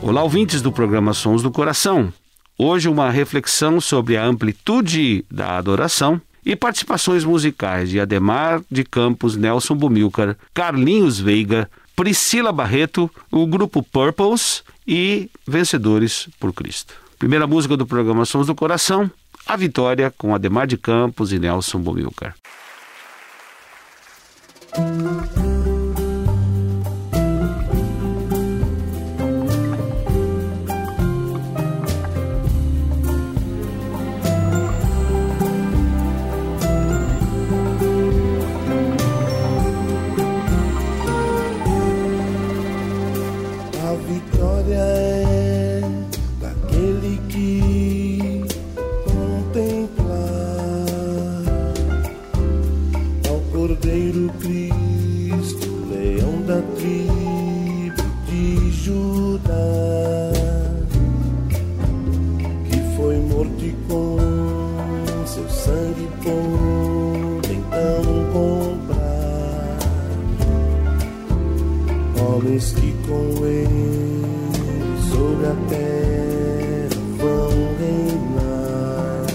Olá, ouvintes do programa Sons do Coração. Hoje, uma reflexão sobre a amplitude da adoração e participações musicais de Ademar de Campos, Nelson Bumilcar, Carlinhos Veiga, Priscila Barreto, o grupo Purples e Vencedores por Cristo. Primeira música do programa Sons do Coração, A Vitória com Ademar de Campos e Nelson Bumilcar. Pôde então comprar homens que com ele sobre a terra vão reinar.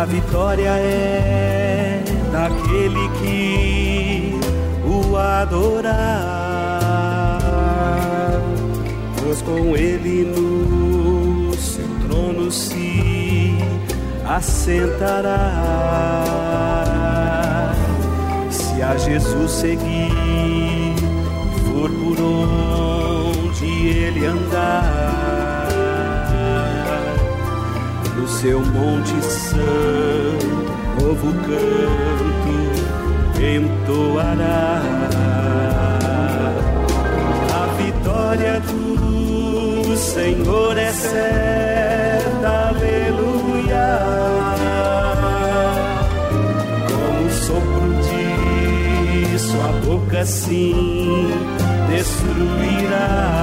A vitória é daquele que o adorar, pois com ele no assentará. Se a Jesus seguir, for por onde ele andar, no seu monte santo, novo canto entoará. A vitória do Senhor é certa, sua boca sim destruirá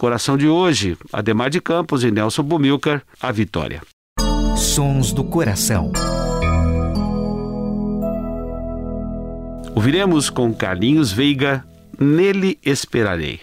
Coração de hoje, Ademar de Campos e Nelson Bumilcar, a vitória. Sons do Coração. Ouviremos com Carlinhos Veiga, Nele Esperarei.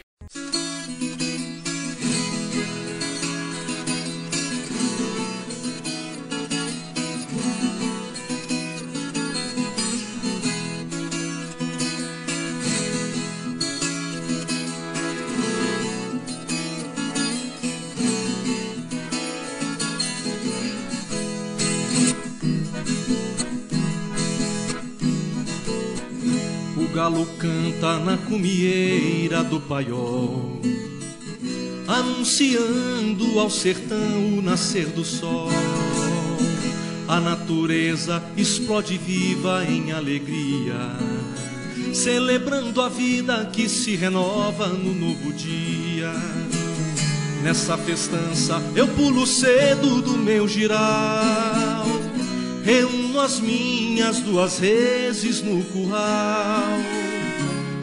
Galo canta na cumieira do paiol, anunciando ao sertão o nascer do sol. A natureza explode viva em alegria, celebrando a vida que se renova no novo dia. Nessa festança eu pulo cedo do meu giral Reúno as minhas duas reses no curral.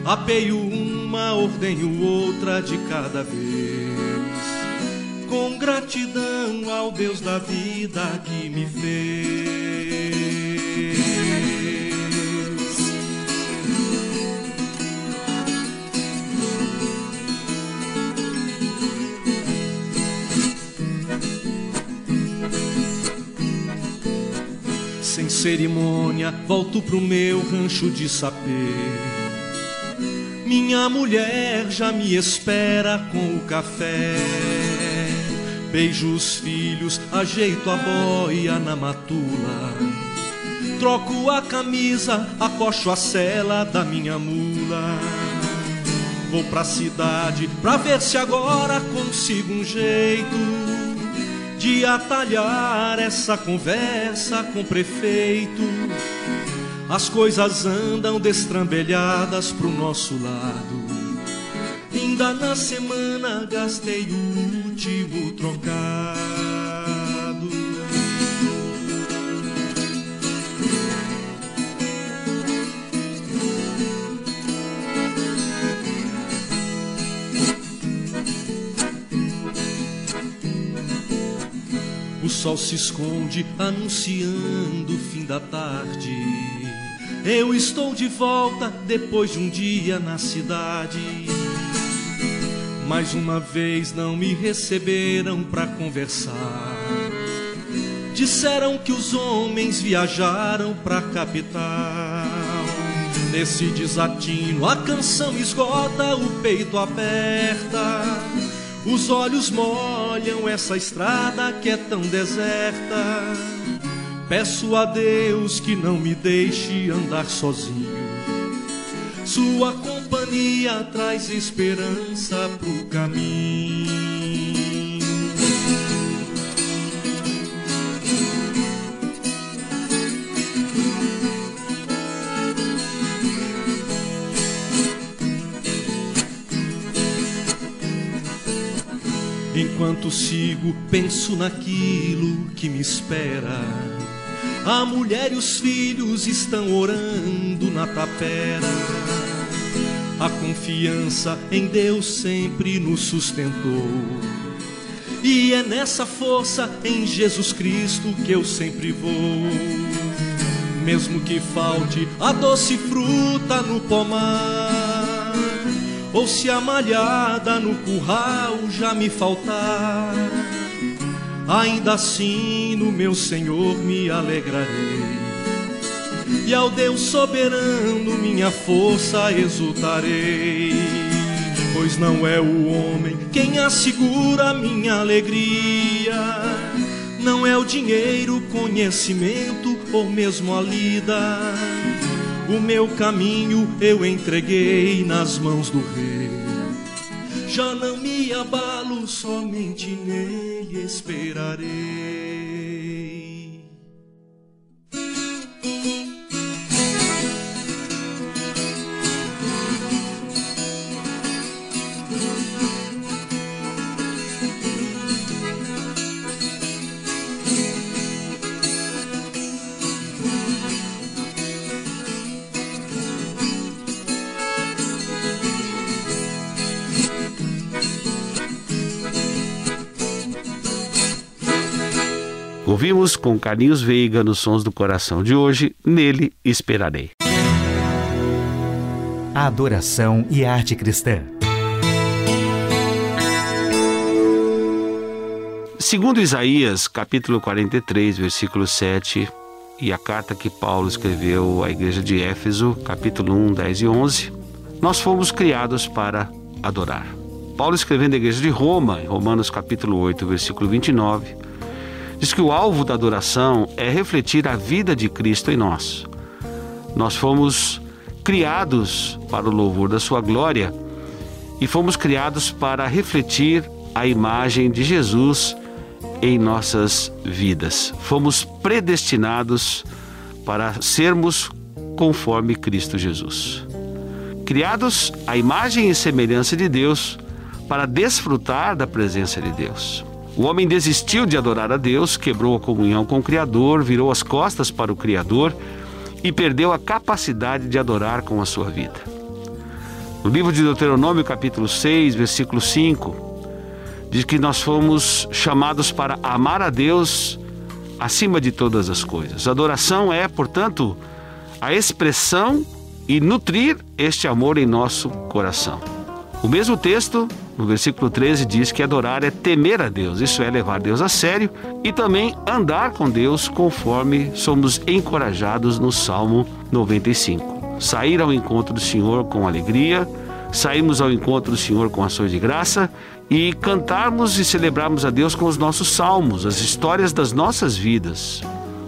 Apeio uma, ordenho outra de cada vez. Com gratidão ao Deus da vida que me fez. Sem cerimônia, volto pro meu rancho de sapê. Minha mulher já me espera com o café. Beijo os filhos, ajeito a boia na matula. Troco a camisa, acocho a cela da minha mula. Vou pra cidade pra ver se agora consigo um jeito de atalhar essa conversa com o prefeito. As coisas andam destrambelhadas pro nosso lado. Ainda na semana gastei o último trocado. O sol se esconde anunciando o fim da tarde. Eu estou de volta depois de um dia na cidade. Mais uma vez não me receberam para conversar. Disseram que os homens viajaram pra capital. Nesse desatino a canção esgota, o peito aperta. Os olhos molham essa estrada que é tão deserta. Peço a Deus que não me deixe andar sozinho. Sua companhia traz esperança pro caminho. Enquanto sigo, penso naquilo que me espera. A mulher e os filhos estão orando na tapera. A confiança em Deus sempre nos sustentou. E é nessa força em Jesus Cristo que eu sempre vou. Mesmo que falte a doce fruta no pomar ou se a malhada no curral já me faltar, ainda assim no meu Senhor me alegrarei. E ao Deus soberano minha força exultarei. Pois não é o homem quem assegura minha alegria. Não é o dinheiro, conhecimento ou mesmo a lida o meu caminho eu entreguei nas mãos do Rei. Já não me abalo, somente nele esperarei. Ouvimos com Carlinhos Veiga nos Sons do Coração de hoje, Nele Esperarei. Adoração e arte cristã. Segundo Isaías, capítulo 43, versículo 7, e a carta que Paulo escreveu à igreja de Éfeso, capítulo 1, 10 e 11, nós fomos criados para adorar. Paulo escrevendo à igreja de Roma, em Romanos capítulo 8, versículo 29, diz que o alvo da adoração é refletir a vida de Cristo em nós. Nós fomos criados para o louvor da sua glória e fomos criados para refletir a imagem de Jesus em nossas vidas. Fomos predestinados para sermos conforme Cristo Jesus. Criados à imagem e semelhança de Deus para desfrutar da presença de Deus. O homem desistiu de adorar a Deus, quebrou a comunhão com o Criador, virou as costas para o Criador e perdeu a capacidade de adorar com a sua vida. No livro de Deuteronômio, capítulo 6, versículo 5, diz que nós fomos chamados para amar a Deus acima de todas as coisas. Adoração é, portanto, a expressão e nutrir este amor em nosso coração. O mesmo texto, no versículo 13, diz que adorar é temer a Deus, isso é levar Deus a sério e também andar com Deus conforme somos encorajados no Salmo 95. Sair ao encontro do Senhor com alegria, sairmos ao encontro do Senhor com ações de graça e cantarmos e celebrarmos a Deus com os nossos salmos, as histórias das nossas vidas.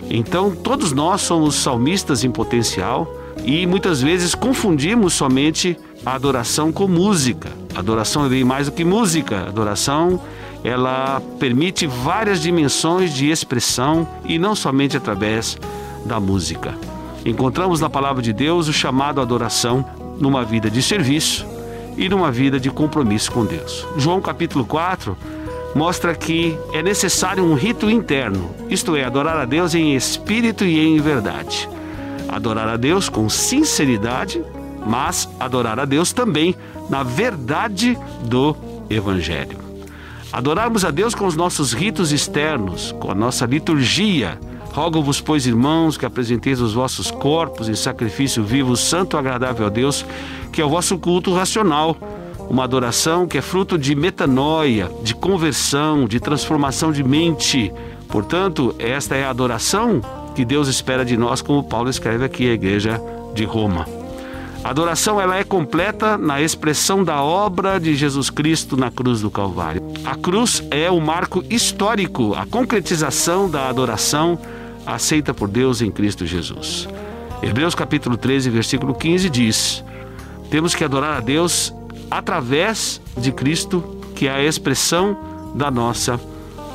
Então, todos nós somos salmistas em potencial e muitas vezes confundimos somente a adoração com música. Adoração é mais do que música. Adoração ela permite várias dimensões de expressão e não somente através da música. Encontramos na palavra de Deus o chamado adoração numa vida de serviço, e numa vida de compromisso com Deus. João capítulo 4 mostra que é necessário um rito interno, isto é, adorar a Deus em espírito e em verdade. Adorar a Deus com sinceridade, mas adorar a Deus também na verdade do Evangelho. Adorarmos a Deus com os nossos ritos externos, com a nossa liturgia. Rogo-vos, pois, irmãos, que apresenteis os vossos corpos em sacrifício vivo, santo agradável a Deus, que é o vosso culto racional, uma adoração que é fruto de metanoia, de conversão, de transformação de mente. Portanto, esta é a adoração que Deus espera de nós, como Paulo escreve aqui à igreja de Roma. A adoração ela é completa na expressão da obra de Jesus Cristo na cruz do Calvário. A cruz é o marco histórico, a concretização da adoração aceita por Deus em Cristo Jesus. Hebreus capítulo 13, versículo 15 diz: temos que adorar a Deus através de Cristo, que é a expressão da nossa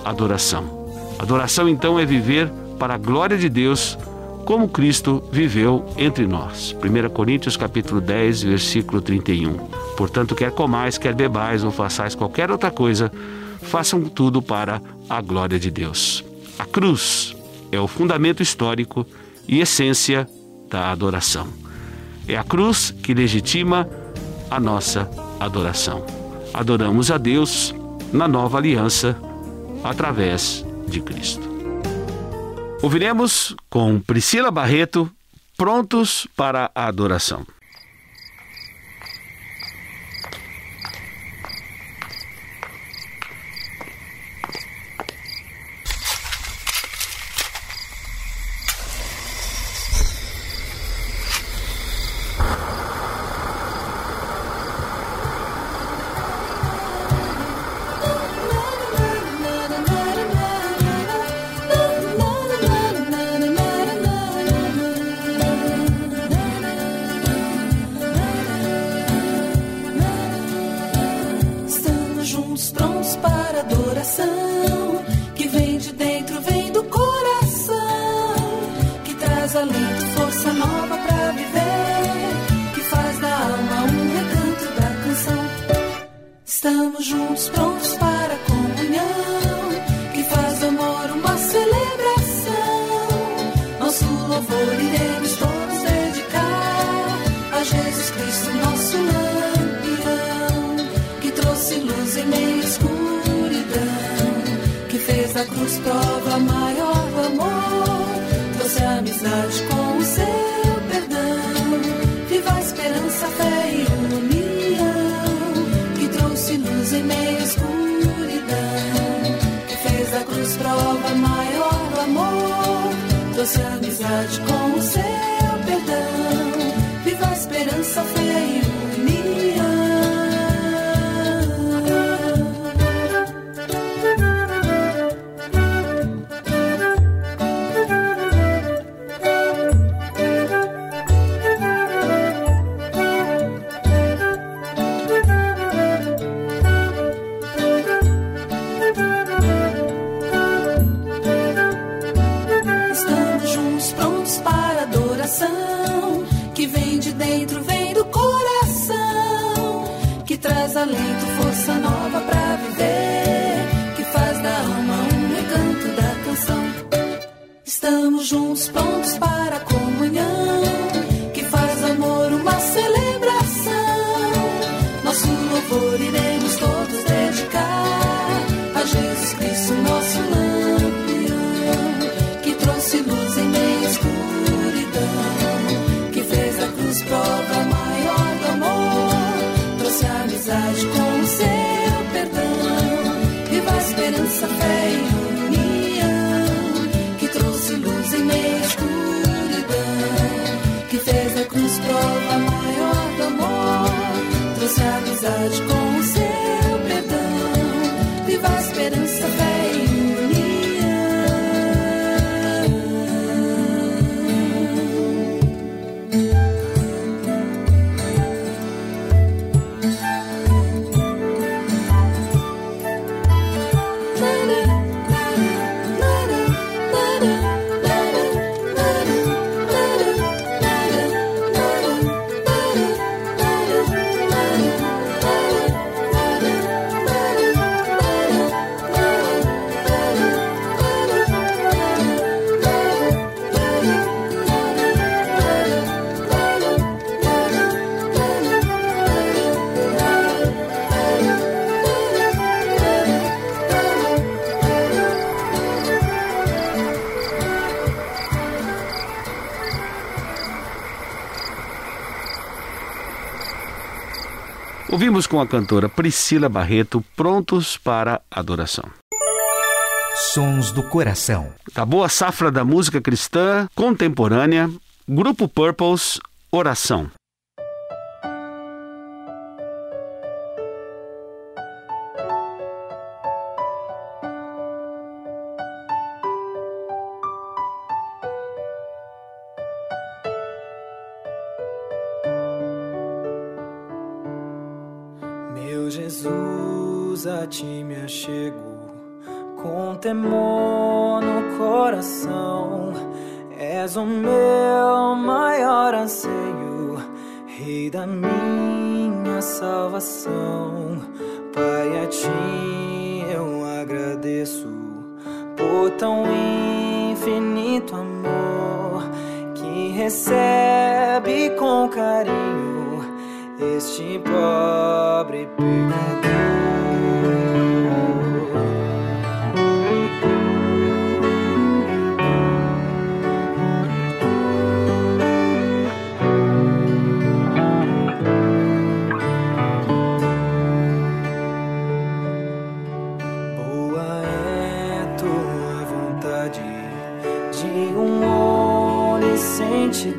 adoração. Adoração então é viver para a glória de Deus, como Cristo viveu entre nós. 1 Coríntios capítulo 10, versículo 31. Portanto, quer comais, quer bebais ou façais qualquer outra coisa, façam tudo para a glória de Deus. A cruz é o fundamento histórico e essência da adoração. É a cruz que legitima a nossa adoração. Adoramos a Deus na nova aliança através de Cristo. Ouviremos com Priscila Barreto, prontos para a adoração. nos prova maior amor, trouxe a é amizade com o seu perdão. Viva a esperança, fé e união, que trouxe luz em meio à escuridão. Que fez a cruz prova maior amor, trouxe a amizade com o seu Ouvimos com a cantora Priscila Barreto, Prontos para Adoração. Sons do Coração. Tá Acabou a safra da música cristã contemporânea. Grupo Purples, Oração. temor no coração. És o meu maior anseio, Rei da minha salvação. Pai, a ti eu agradeço por tão infinito amor que recebe com carinho este pobre pecador.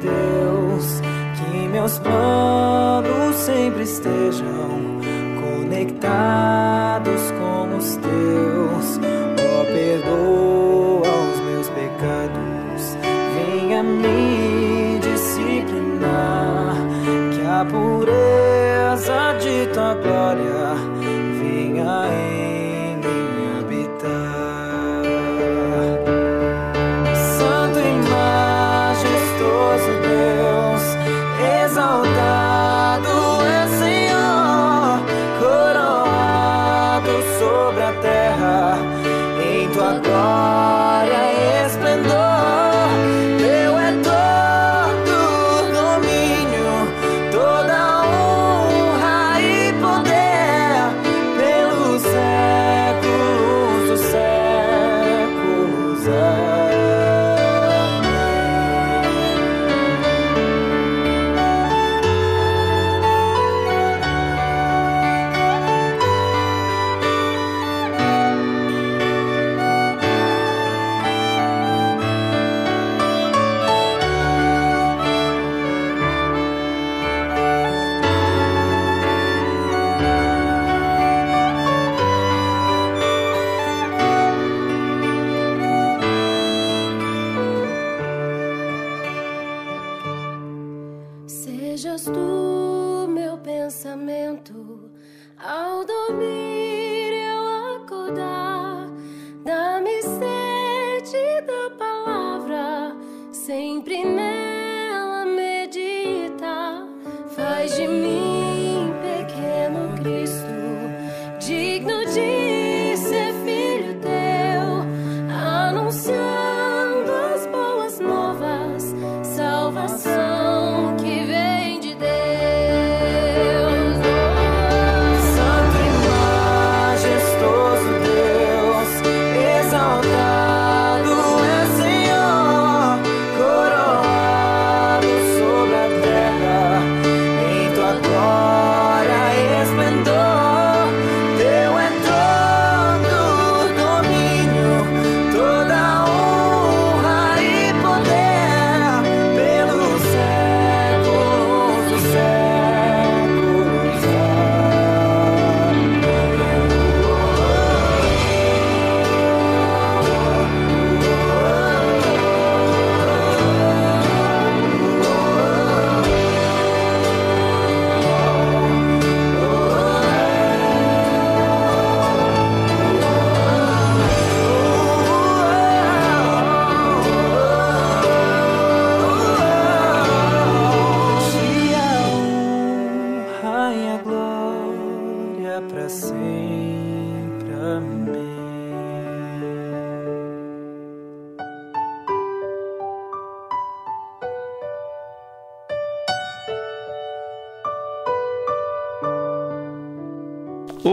Deus, que meus planos sempre estejam conectados com os teus. Oh, perdoa os meus pecados, venha me disciplinar, que a pureza de tua glória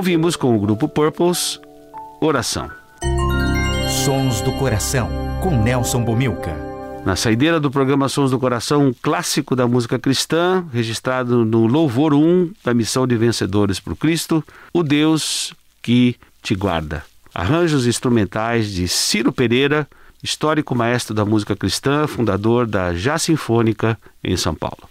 Ouvimos com o grupo Purples Oração. Sons do Coração, com Nelson Bomilca. Na saideira do programa Sons do Coração, um clássico da música cristã, registrado no Louvor 1 da Missão de Vencedores por Cristo, O Deus que te guarda. Arranjos instrumentais de Ciro Pereira, histórico maestro da música cristã, fundador da Já Sinfônica em São Paulo.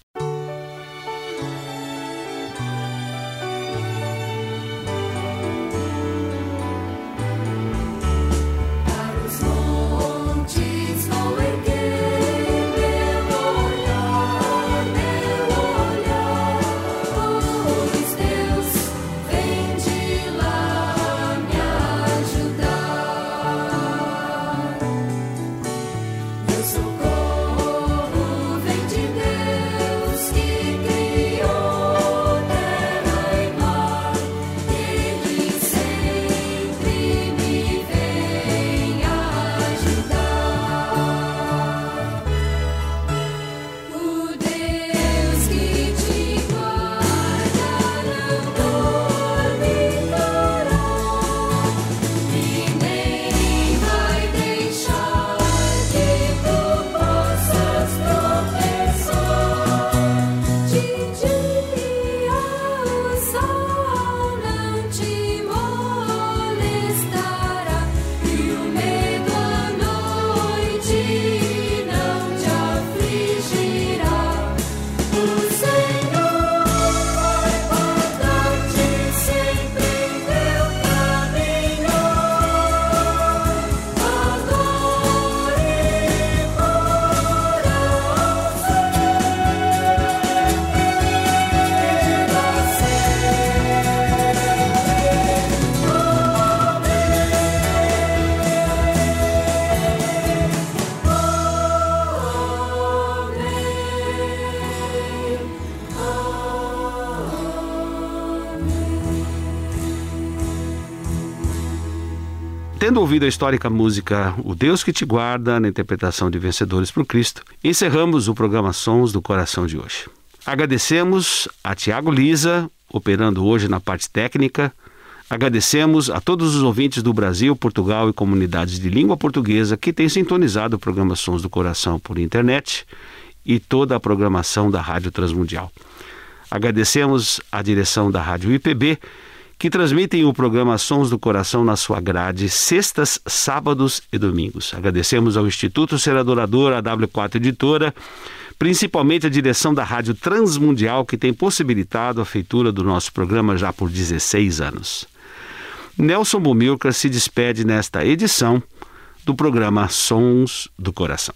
Tendo ouvido a histórica música O Deus que te guarda, na interpretação de Vencedores por Cristo, encerramos o programa Sons do Coração de hoje. Agradecemos a Tiago Lisa, operando hoje na parte técnica. Agradecemos a todos os ouvintes do Brasil, Portugal e comunidades de língua portuguesa que têm sintonizado o programa Sons do Coração por internet e toda a programação da Rádio Transmundial. Agradecemos a direção da Rádio IPB, que transmitem o programa Sons do Coração na sua grade, sextas, sábados e domingos. Agradecemos ao Instituto Ser Adorador, a W4 Editora, principalmente a direção da Rádio Transmundial, que tem possibilitado a feitura do nosso programa já por 16 anos. Nelson Bumilcar se despede nesta edição do programa Sons do Coração.